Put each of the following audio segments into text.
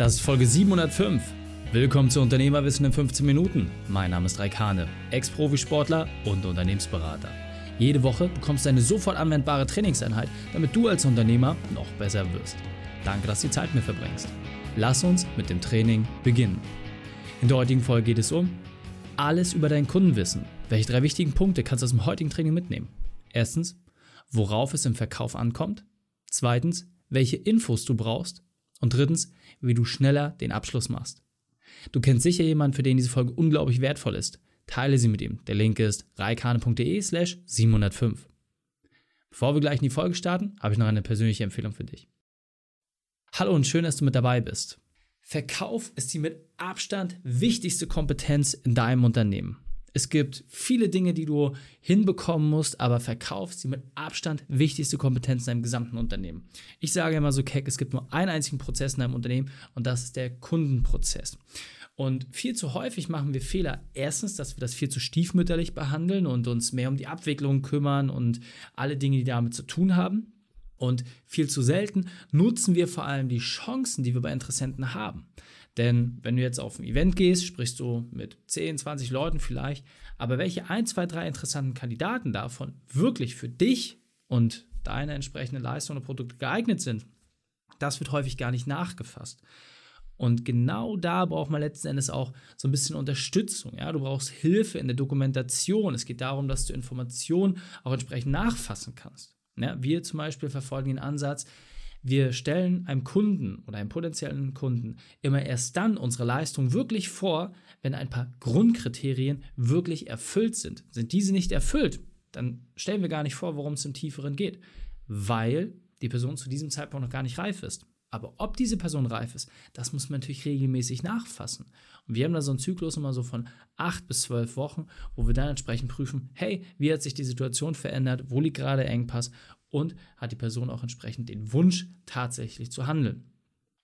Das ist Folge 705. Willkommen zu Unternehmerwissen in 15 Minuten. Mein Name ist Raikane, Ex-Profisportler und Unternehmensberater. Jede Woche bekommst du eine sofort anwendbare Trainingseinheit, damit du als Unternehmer noch besser wirst. Danke, dass du die Zeit mit verbringst. Lass uns mit dem Training beginnen. In der heutigen Folge geht es um alles über dein Kundenwissen. Welche drei wichtigen Punkte kannst du aus dem heutigen Training mitnehmen? Erstens, worauf es im Verkauf ankommt. Zweitens, welche Infos du brauchst. Und drittens, wie du schneller den Abschluss machst. Du kennst sicher jemanden, für den diese Folge unglaublich wertvoll ist. Teile sie mit ihm. Der Link ist reikane.de slash 705. Bevor wir gleich in die Folge starten, habe ich noch eine persönliche Empfehlung für dich. Hallo und schön, dass du mit dabei bist. Verkauf ist die mit Abstand wichtigste Kompetenz in deinem Unternehmen. Es gibt viele Dinge, die du hinbekommen musst, aber Verkauf ist die mit Abstand wichtigste Kompetenz in deinem gesamten Unternehmen. Ich sage immer so keck, es gibt nur einen einzigen Prozess in deinem Unternehmen und das ist der Kundenprozess. Und viel zu häufig machen wir Fehler. Erstens, dass wir das viel zu stiefmütterlich behandeln und uns mehr um die Abwicklung kümmern und alle Dinge, die damit zu tun haben. Und viel zu selten nutzen wir vor allem die Chancen, die wir bei Interessenten haben. Denn wenn du jetzt auf ein Event gehst, sprichst du mit 10, 20 Leuten vielleicht, aber welche ein, zwei, drei interessanten Kandidaten davon wirklich für dich und deine entsprechende Leistung oder Produkte geeignet sind, das wird häufig gar nicht nachgefasst. Und genau da braucht man letzten Endes auch so ein bisschen Unterstützung. Ja? Du brauchst Hilfe in der Dokumentation. Es geht darum, dass du Informationen auch entsprechend nachfassen kannst. Ja? Wir zum Beispiel verfolgen den Ansatz, wir stellen einem Kunden oder einem potenziellen Kunden immer erst dann unsere Leistung wirklich vor, wenn ein paar Grundkriterien wirklich erfüllt sind. Sind diese nicht erfüllt, dann stellen wir gar nicht vor, worum es im Tieferen geht, weil die Person zu diesem Zeitpunkt noch gar nicht reif ist. Aber ob diese Person reif ist, das muss man natürlich regelmäßig nachfassen. Und wir haben da so einen Zyklus immer so von acht bis zwölf Wochen, wo wir dann entsprechend prüfen, hey, wie hat sich die Situation verändert, wo liegt gerade Engpass und hat die Person auch entsprechend den Wunsch, tatsächlich zu handeln.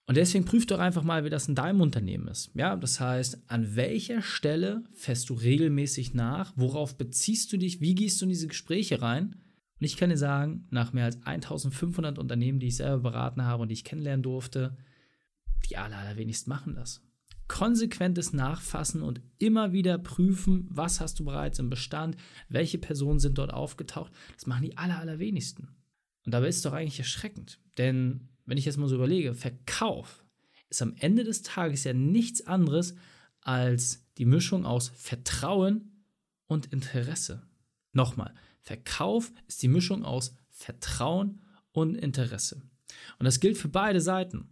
Und deswegen prüf doch einfach mal, wie das in deinem Unternehmen ist. Ja, das heißt, an welcher Stelle fährst du regelmäßig nach? Worauf beziehst du dich? Wie gehst du in diese Gespräche rein? Und ich kann dir sagen, nach mehr als 1500 Unternehmen, die ich selber beraten habe und die ich kennenlernen durfte, die aller, allerwenigsten machen das. Konsequentes Nachfassen und immer wieder prüfen, was hast du bereits im Bestand, welche Personen sind dort aufgetaucht, das machen die aller, allerwenigsten. Und dabei ist es doch eigentlich erschreckend. Denn wenn ich jetzt mal so überlege, Verkauf ist am Ende des Tages ja nichts anderes als die Mischung aus Vertrauen und Interesse. Nochmal, Verkauf ist die Mischung aus Vertrauen und Interesse. Und das gilt für beide Seiten.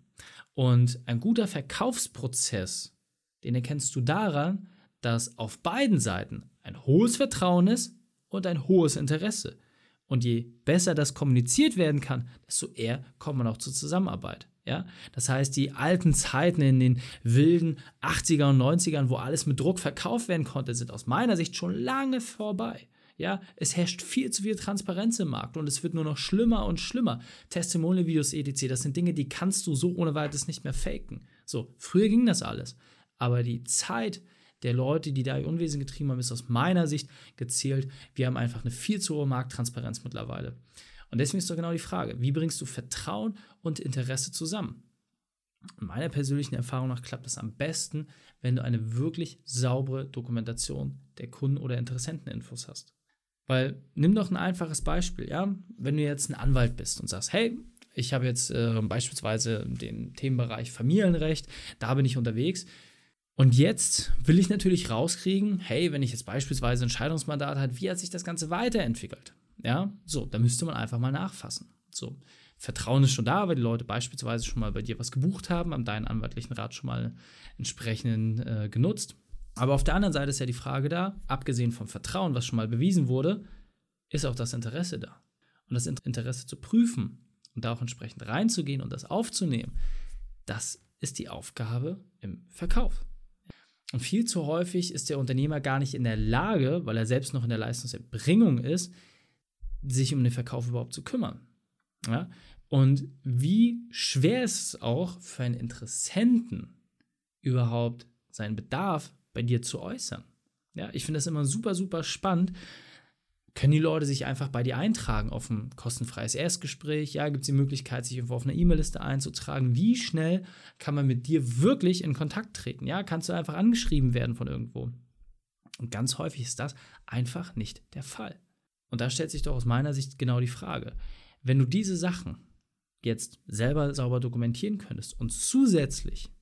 Und ein guter Verkaufsprozess, den erkennst du daran, dass auf beiden Seiten ein hohes Vertrauen ist und ein hohes Interesse. Und je besser das kommuniziert werden kann, desto eher kommt man auch zur Zusammenarbeit. Ja? Das heißt, die alten Zeiten in den wilden 80er und 90ern, wo alles mit Druck verkauft werden konnte, sind aus meiner Sicht schon lange vorbei. Ja, es herrscht viel zu viel Transparenz im Markt und es wird nur noch schlimmer und schlimmer. Testimonial-Videos, etc., das sind Dinge, die kannst du so ohne weiteres nicht mehr faken. So, früher ging das alles. Aber die Zeit der Leute, die da ihr Unwesen getrieben haben, ist aus meiner Sicht gezählt. Wir haben einfach eine viel zu hohe Markttransparenz mittlerweile. Und deswegen ist doch genau die Frage, wie bringst du Vertrauen und Interesse zusammen? In meiner persönlichen Erfahrung nach klappt das am besten, wenn du eine wirklich saubere Dokumentation der Kunden- oder Interessenteninfos hast. Weil nimm doch ein einfaches Beispiel, ja, wenn du jetzt ein Anwalt bist und sagst, hey, ich habe jetzt äh, beispielsweise den Themenbereich Familienrecht, da bin ich unterwegs. Und jetzt will ich natürlich rauskriegen, hey, wenn ich jetzt beispielsweise ein Scheidungsmandat habe, wie hat sich das Ganze weiterentwickelt? Ja, so, da müsste man einfach mal nachfassen. So, Vertrauen ist schon da, weil die Leute beispielsweise schon mal bei dir was gebucht haben, haben deinen anwaltlichen Rat schon mal entsprechend äh, genutzt. Aber auf der anderen Seite ist ja die Frage da, abgesehen vom Vertrauen, was schon mal bewiesen wurde, ist auch das Interesse da. Und das Interesse zu prüfen und da auch entsprechend reinzugehen und das aufzunehmen, das ist die Aufgabe im Verkauf. Und viel zu häufig ist der Unternehmer gar nicht in der Lage, weil er selbst noch in der Leistungserbringung ist, sich um den Verkauf überhaupt zu kümmern. Ja? Und wie schwer ist es auch für einen Interessenten überhaupt seinen Bedarf bei dir zu äußern. Ja, ich finde das immer super, super spannend. können die Leute sich einfach bei dir eintragen auf ein kostenfreies Erstgespräch? Ja, gibt es die Möglichkeit, sich irgendwo auf eine E-Mail-Liste einzutragen? Wie schnell kann man mit dir wirklich in Kontakt treten? Ja, kannst du einfach angeschrieben werden von irgendwo? Und ganz häufig ist das einfach nicht der Fall. Und da stellt sich doch aus meiner Sicht genau die Frage, wenn du diese Sachen jetzt selber sauber dokumentieren könntest und zusätzlich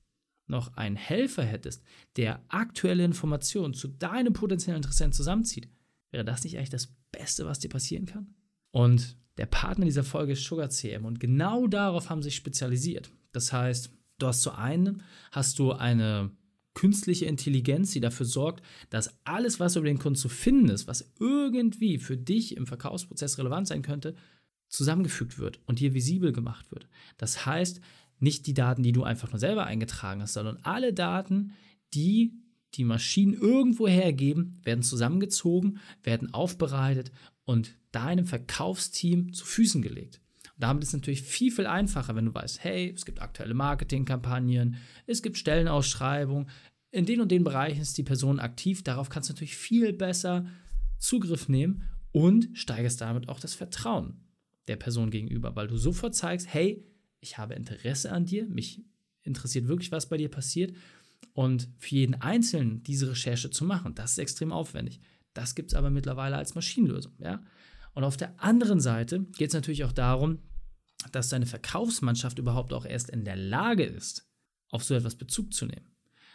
noch einen Helfer hättest, der aktuelle Informationen zu deinem potenziellen Interessenten zusammenzieht, wäre das nicht eigentlich das Beste, was dir passieren kann? Und der Partner dieser Folge ist Sugar CM und genau darauf haben sie sich spezialisiert. Das heißt, du hast zu einem hast du eine künstliche Intelligenz, die dafür sorgt, dass alles, was über den Kunden zu finden ist, was irgendwie für dich im Verkaufsprozess relevant sein könnte, zusammengefügt wird und dir visibel gemacht wird. Das heißt, nicht die Daten, die du einfach nur selber eingetragen hast, sondern alle Daten, die die Maschinen irgendwo hergeben, werden zusammengezogen, werden aufbereitet und deinem Verkaufsteam zu Füßen gelegt. Und damit ist es natürlich viel, viel einfacher, wenn du weißt, hey, es gibt aktuelle Marketingkampagnen, es gibt Stellenausschreibungen, in den und den Bereichen ist die Person aktiv. Darauf kannst du natürlich viel besser Zugriff nehmen und steigerst damit auch das Vertrauen der Person gegenüber, weil du sofort zeigst, hey, ich habe Interesse an dir, mich interessiert wirklich, was bei dir passiert. Und für jeden Einzelnen diese Recherche zu machen, das ist extrem aufwendig. Das gibt es aber mittlerweile als Maschinenlösung. Ja? Und auf der anderen Seite geht es natürlich auch darum, dass deine Verkaufsmannschaft überhaupt auch erst in der Lage ist, auf so etwas Bezug zu nehmen.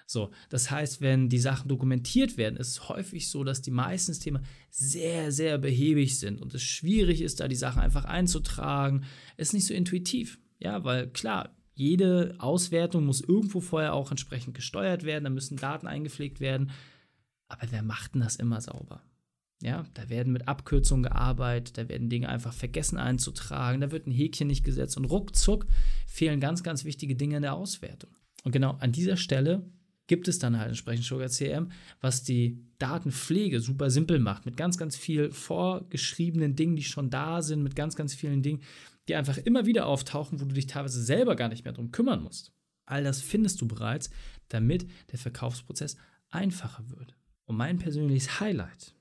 So, das heißt, wenn die Sachen dokumentiert werden, ist es häufig so, dass die meisten Systeme sehr, sehr behäbig sind und es schwierig ist, da die Sachen einfach einzutragen. Es ist nicht so intuitiv. Ja, weil klar, jede Auswertung muss irgendwo vorher auch entsprechend gesteuert werden, da müssen Daten eingepflegt werden. Aber wer macht denn das immer sauber? Ja, da werden mit Abkürzungen gearbeitet, da werden Dinge einfach vergessen einzutragen, da wird ein Häkchen nicht gesetzt und ruckzuck fehlen ganz, ganz wichtige Dinge in der Auswertung. Und genau an dieser Stelle gibt es dann halt entsprechend Sugar CRM, was die Datenpflege super simpel macht, mit ganz, ganz viel vorgeschriebenen Dingen, die schon da sind, mit ganz, ganz vielen Dingen, die einfach immer wieder auftauchen, wo du dich teilweise selber gar nicht mehr drum kümmern musst. All das findest du bereits, damit der Verkaufsprozess einfacher wird. Und mein persönliches Highlight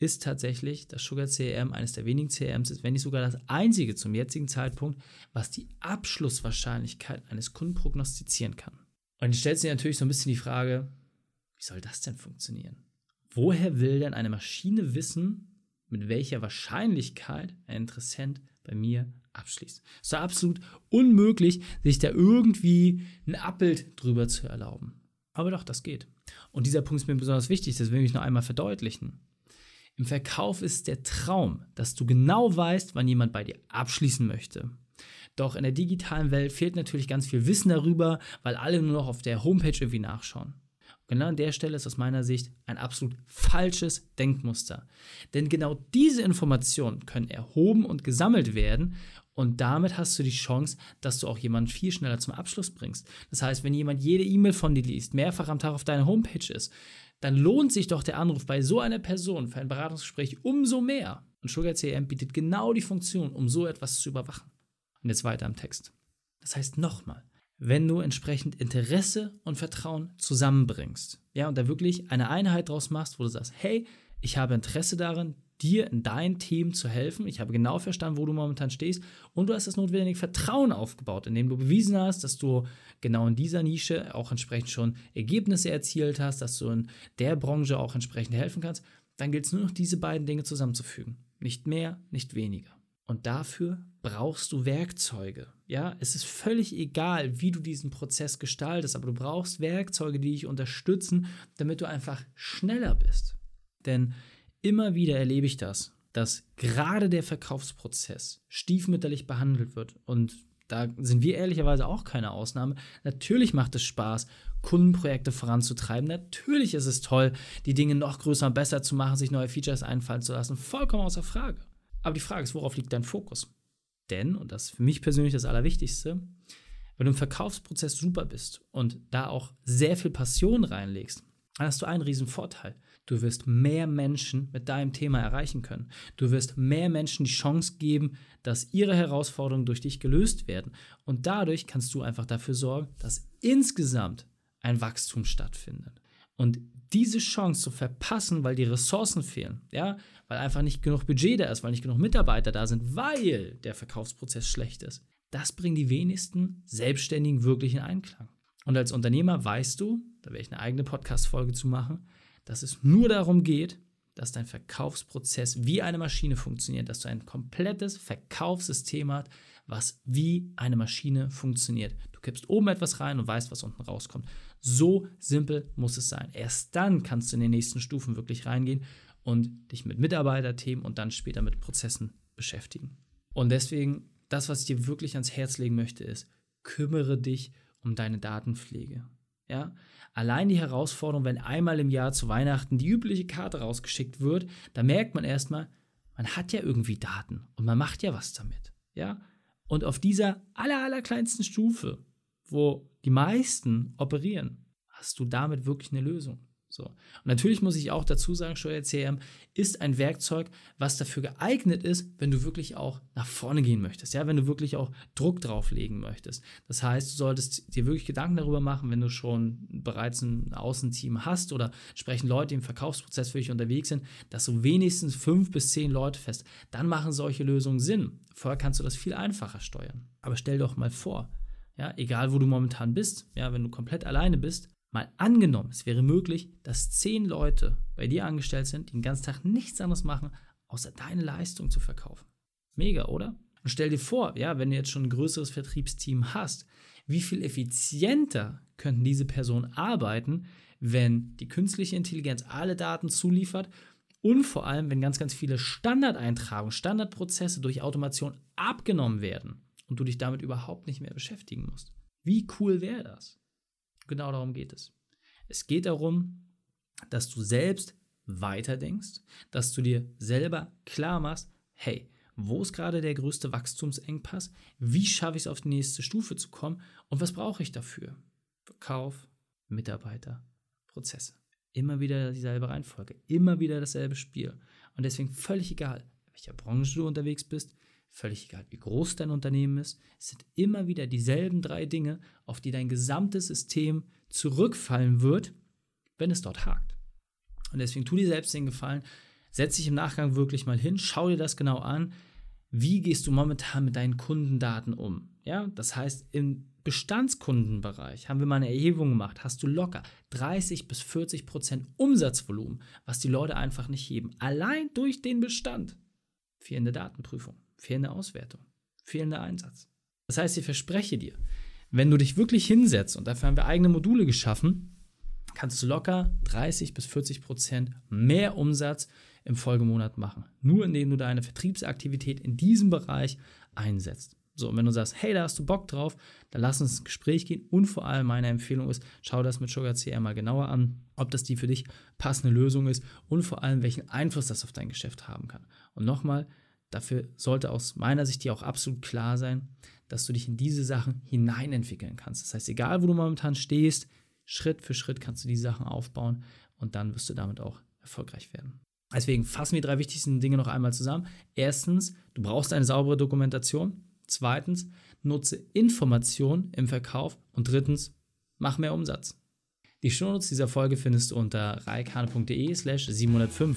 ist tatsächlich, dass Sugar CRM eines der wenigen CRMs ist, wenn nicht sogar das einzige zum jetzigen Zeitpunkt, was die Abschlusswahrscheinlichkeit eines Kunden prognostizieren kann. Und jetzt stellt sich natürlich so ein bisschen die Frage, wie soll das denn funktionieren? Woher will denn eine Maschine wissen, mit welcher Wahrscheinlichkeit ein Interessent bei mir abschließt. Es ist absolut unmöglich, sich da irgendwie ein Abbild drüber zu erlauben. Aber doch, das geht. Und dieser Punkt ist mir besonders wichtig, das will ich noch einmal verdeutlichen. Im Verkauf ist der Traum, dass du genau weißt, wann jemand bei dir abschließen möchte. Doch in der digitalen Welt fehlt natürlich ganz viel Wissen darüber, weil alle nur noch auf der Homepage irgendwie nachschauen. Genau an der Stelle ist aus meiner Sicht ein absolut falsches Denkmuster. Denn genau diese Informationen können erhoben und gesammelt werden und damit hast du die Chance, dass du auch jemanden viel schneller zum Abschluss bringst. Das heißt, wenn jemand jede E-Mail von dir liest, mehrfach am Tag auf deiner Homepage ist, dann lohnt sich doch der Anruf bei so einer Person für ein Beratungsgespräch umso mehr. Und Sugar CRM bietet genau die Funktion, um so etwas zu überwachen. Und jetzt weiter im Text. Das heißt nochmal, wenn du entsprechend Interesse und Vertrauen zusammenbringst. Ja, und da wirklich eine Einheit draus machst, wo du sagst, hey, ich habe Interesse darin, dir in dein Team zu helfen. Ich habe genau verstanden, wo du momentan stehst. Und du hast das notwendige Vertrauen aufgebaut, indem du bewiesen hast, dass du genau in dieser Nische auch entsprechend schon Ergebnisse erzielt hast, dass du in der Branche auch entsprechend helfen kannst. Dann gilt es nur noch, diese beiden Dinge zusammenzufügen. Nicht mehr, nicht weniger. Und dafür brauchst du Werkzeuge. Ja, es ist völlig egal, wie du diesen Prozess gestaltest, aber du brauchst Werkzeuge, die dich unterstützen, damit du einfach schneller bist. Denn immer wieder erlebe ich das, dass gerade der Verkaufsprozess stiefmütterlich behandelt wird. Und da sind wir ehrlicherweise auch keine Ausnahme. Natürlich macht es Spaß, Kundenprojekte voranzutreiben. Natürlich ist es toll, die Dinge noch größer und besser zu machen, sich neue Features einfallen zu lassen. Vollkommen außer Frage. Aber die Frage ist, worauf liegt dein Fokus? Denn, und das ist für mich persönlich das Allerwichtigste, wenn du im Verkaufsprozess super bist und da auch sehr viel Passion reinlegst, dann hast du einen riesen Vorteil. Du wirst mehr Menschen mit deinem Thema erreichen können. Du wirst mehr Menschen die Chance geben, dass ihre Herausforderungen durch dich gelöst werden. Und dadurch kannst du einfach dafür sorgen, dass insgesamt ein Wachstum stattfindet. Und diese Chance zu verpassen, weil die Ressourcen fehlen, ja, weil einfach nicht genug Budget da ist, weil nicht genug Mitarbeiter da sind, weil der Verkaufsprozess schlecht ist, das bringen die wenigsten Selbstständigen wirklich in Einklang. Und als Unternehmer weißt du, da werde ich eine eigene Podcast-Folge zu machen, dass es nur darum geht, dass dein Verkaufsprozess wie eine Maschine funktioniert, dass du ein komplettes Verkaufssystem hast, was wie eine Maschine funktioniert. Du kippst oben etwas rein und weißt, was unten rauskommt. So simpel muss es sein. Erst dann kannst du in den nächsten Stufen wirklich reingehen und dich mit Mitarbeiterthemen und dann später mit Prozessen beschäftigen. Und deswegen, das, was ich dir wirklich ans Herz legen möchte, ist, kümmere dich um deine Datenpflege. Ja? Allein die Herausforderung, wenn einmal im Jahr zu Weihnachten die übliche Karte rausgeschickt wird, da merkt man erstmal, man hat ja irgendwie Daten und man macht ja was damit. Ja? Und auf dieser aller, aller kleinsten Stufe, wo die meisten operieren, hast du damit wirklich eine Lösung. So. Und natürlich muss ich auch dazu sagen, Steuer CRM ist ein Werkzeug, was dafür geeignet ist, wenn du wirklich auch nach vorne gehen möchtest, ja, wenn du wirklich auch Druck drauflegen möchtest. Das heißt, du solltest dir wirklich Gedanken darüber machen, wenn du schon bereits ein Außenteam hast oder sprechen Leute, die im Verkaufsprozess für dich unterwegs sind, dass du wenigstens fünf bis zehn Leute fest. Dann machen solche Lösungen Sinn. Vorher kannst du das viel einfacher steuern. Aber stell doch mal vor, ja, egal wo du momentan bist, ja, wenn du komplett alleine bist, Mal angenommen, es wäre möglich, dass zehn Leute bei dir angestellt sind, die den ganzen Tag nichts anderes machen, außer deine Leistung zu verkaufen. Mega, oder? Und stell dir vor, ja, wenn du jetzt schon ein größeres Vertriebsteam hast, wie viel effizienter könnten diese Personen arbeiten, wenn die künstliche Intelligenz alle Daten zuliefert und vor allem, wenn ganz, ganz viele Standardeintragungen, Standardprozesse durch Automation abgenommen werden und du dich damit überhaupt nicht mehr beschäftigen musst. Wie cool wäre das? Genau darum geht es. Es geht darum, dass du selbst weiterdenkst, dass du dir selber klar machst, hey, wo ist gerade der größte Wachstumsengpass? Wie schaffe ich es auf die nächste Stufe zu kommen? Und was brauche ich dafür? Verkauf, Mitarbeiter, Prozesse. Immer wieder dieselbe Reihenfolge, immer wieder dasselbe Spiel. Und deswegen völlig egal, in welcher Branche du unterwegs bist, völlig egal, wie groß dein Unternehmen ist, es sind immer wieder dieselben drei Dinge, auf die dein gesamtes System zurückfallen wird, wenn es dort hakt. Und deswegen tu dir selbst den Gefallen, setz dich im Nachgang wirklich mal hin, schau dir das genau an. Wie gehst du momentan mit deinen Kundendaten um? Ja, das heißt, im Bestandskundenbereich haben wir mal eine Erhebung gemacht, hast du locker 30 bis 40 Prozent Umsatzvolumen, was die Leute einfach nicht heben. Allein durch den Bestand. Fehlende Datenprüfung fehlende Auswertung, fehlender Einsatz. Das heißt, ich verspreche dir, wenn du dich wirklich hinsetzt, und dafür haben wir eigene Module geschaffen, kannst du locker 30 bis 40 Prozent mehr Umsatz im Folgemonat machen. Nur indem du deine Vertriebsaktivität in diesem Bereich einsetzt. So, und wenn du sagst, hey, da hast du Bock drauf, dann lass uns ins Gespräch gehen. Und vor allem meine Empfehlung ist, schau das mit Sugar CR mal genauer an, ob das die für dich passende Lösung ist und vor allem, welchen Einfluss das auf dein Geschäft haben kann. Und nochmal, Dafür sollte aus meiner Sicht dir auch absolut klar sein, dass du dich in diese Sachen hineinentwickeln kannst. Das heißt, egal wo du momentan stehst, Schritt für Schritt kannst du die Sachen aufbauen und dann wirst du damit auch erfolgreich werden. Deswegen fassen wir die drei wichtigsten Dinge noch einmal zusammen. Erstens, du brauchst eine saubere Dokumentation. Zweitens, nutze Informationen im Verkauf. Und drittens, mach mehr Umsatz. Die Shownotes dieser Folge findest du unter reikane.de slash 705.